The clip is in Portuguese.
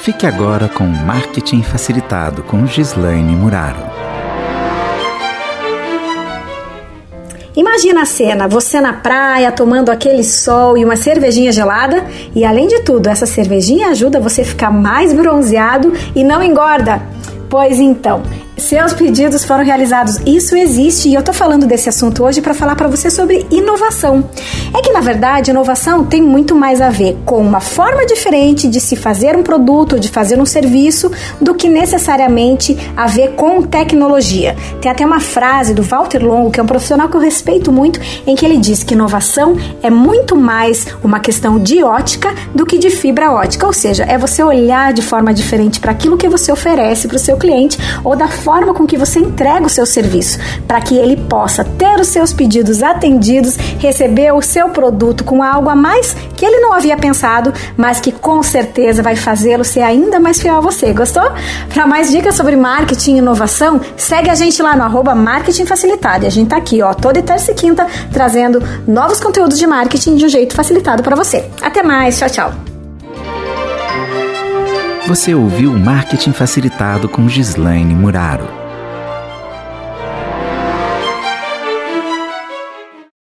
Fique agora com Marketing Facilitado com Gislaine Muraro. Imagina a cena, você na praia tomando aquele sol e uma cervejinha gelada, e além de tudo, essa cervejinha ajuda você a ficar mais bronzeado e não engorda. Pois então, seus pedidos foram realizados. Isso existe e eu tô falando desse assunto hoje para falar para você sobre inovação. É que na verdade, inovação tem muito mais a ver com uma forma diferente de se fazer um produto, de fazer um serviço, do que necessariamente a ver com tecnologia. Tem até uma frase do Walter Longo, que é um profissional que eu respeito muito, em que ele diz que inovação é muito mais uma questão de ótica do que de fibra ótica, ou seja, é você olhar de forma diferente para aquilo que você oferece para o seu cliente ou da forma com que você entrega o seu serviço, para que ele possa ter os seus pedidos atendidos, receber o seu produto com algo a mais que ele não havia pensado, mas que com certeza vai fazê-lo ser ainda mais fiel a você. Gostou? Para mais dicas sobre marketing e inovação, segue a gente lá no arroba Marketing Facilitado. E a gente tá aqui, ó, toda terça e quinta, trazendo novos conteúdos de marketing de um jeito facilitado para você. Até mais, tchau, tchau. Você ouviu Marketing Facilitado com Gislaine Muraro.